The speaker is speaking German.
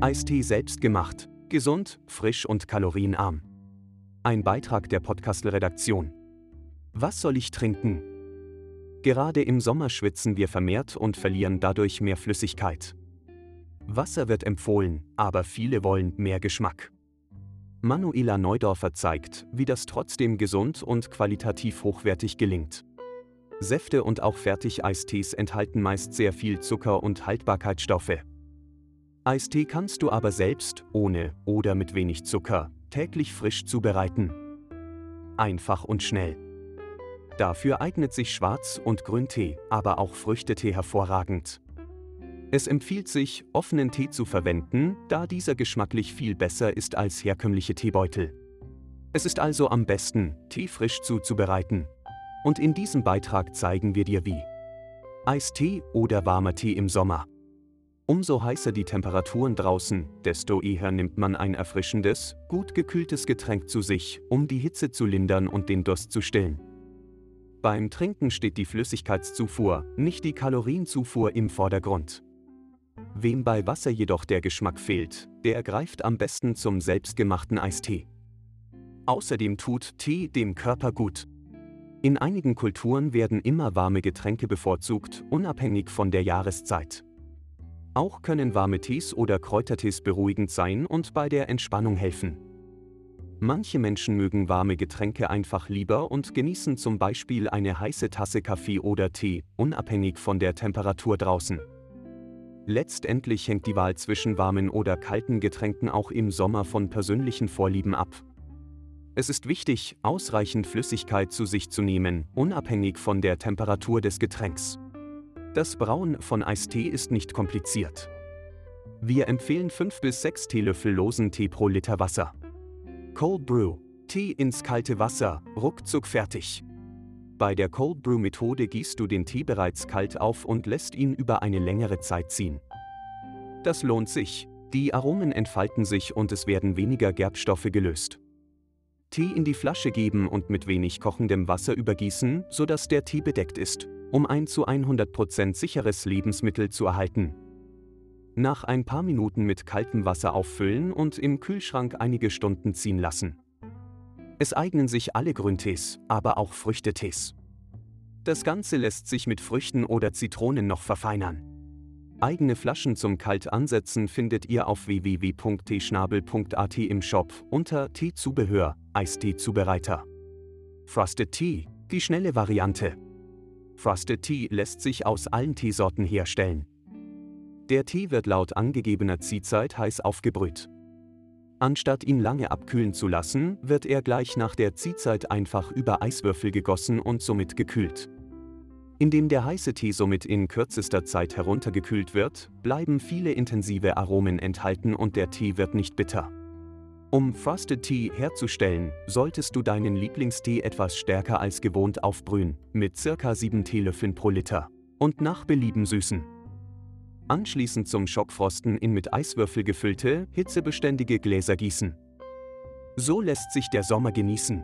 Eistee selbst gemacht, gesund, frisch und kalorienarm. Ein Beitrag der Podcast-Redaktion. Was soll ich trinken? Gerade im Sommer schwitzen wir vermehrt und verlieren dadurch mehr Flüssigkeit. Wasser wird empfohlen, aber viele wollen mehr Geschmack. Manuela Neudorfer zeigt, wie das trotzdem gesund und qualitativ hochwertig gelingt. Säfte und auch Fertig-Eistees enthalten meist sehr viel Zucker und Haltbarkeitsstoffe. Eistee kannst du aber selbst, ohne oder mit wenig Zucker, täglich frisch zubereiten. Einfach und schnell. Dafür eignet sich Schwarz- und Grüntee, aber auch Früchtetee hervorragend. Es empfiehlt sich, offenen Tee zu verwenden, da dieser geschmacklich viel besser ist als herkömmliche Teebeutel. Es ist also am besten, Tee frisch zuzubereiten. Und in diesem Beitrag zeigen wir dir wie. Eistee oder warmer Tee im Sommer. Umso heißer die Temperaturen draußen, desto eher nimmt man ein erfrischendes, gut gekühltes Getränk zu sich, um die Hitze zu lindern und den Durst zu stillen. Beim Trinken steht die Flüssigkeitszufuhr, nicht die Kalorienzufuhr im Vordergrund. Wem bei Wasser jedoch der Geschmack fehlt, der greift am besten zum selbstgemachten Eistee. Außerdem tut Tee dem Körper gut. In einigen Kulturen werden immer warme Getränke bevorzugt, unabhängig von der Jahreszeit. Auch können warme Tees oder Kräutertees beruhigend sein und bei der Entspannung helfen. Manche Menschen mögen warme Getränke einfach lieber und genießen zum Beispiel eine heiße Tasse Kaffee oder Tee, unabhängig von der Temperatur draußen. Letztendlich hängt die Wahl zwischen warmen oder kalten Getränken auch im Sommer von persönlichen Vorlieben ab. Es ist wichtig, ausreichend Flüssigkeit zu sich zu nehmen, unabhängig von der Temperatur des Getränks. Das Brauen von Eistee ist nicht kompliziert. Wir empfehlen 5 bis 6 Teelöffel losen Tee pro Liter Wasser. Cold Brew. Tee ins kalte Wasser, ruckzuck fertig. Bei der Cold Brew Methode gießt du den Tee bereits kalt auf und lässt ihn über eine längere Zeit ziehen. Das lohnt sich. Die Aromen entfalten sich und es werden weniger Gerbstoffe gelöst. Tee in die Flasche geben und mit wenig kochendem Wasser übergießen, sodass der Tee bedeckt ist um ein zu 100% sicheres Lebensmittel zu erhalten. Nach ein paar Minuten mit kaltem Wasser auffüllen und im Kühlschrank einige Stunden ziehen lassen. Es eignen sich alle Grüntees, aber auch Früchtetees. Das Ganze lässt sich mit Früchten oder Zitronen noch verfeinern. Eigene Flaschen zum Kaltansetzen findet ihr auf www.teeschnabel.at im Shop unter Teezubehör, Eistee-Zubereiter. Frosted Tea, die schnelle Variante. Frosted Tea lässt sich aus allen Teesorten herstellen. Der Tee wird laut angegebener Ziehzeit heiß aufgebrüht. Anstatt ihn lange abkühlen zu lassen, wird er gleich nach der Ziehzeit einfach über Eiswürfel gegossen und somit gekühlt. Indem der heiße Tee somit in kürzester Zeit heruntergekühlt wird, bleiben viele intensive Aromen enthalten und der Tee wird nicht bitter. Um Frosted Tea herzustellen, solltest du deinen Lieblingstee etwas stärker als gewohnt aufbrühen, mit ca. 7 Teelöffeln pro Liter. Und nach Belieben süßen. Anschließend zum Schockfrosten in mit Eiswürfel gefüllte, hitzebeständige Gläser gießen. So lässt sich der Sommer genießen.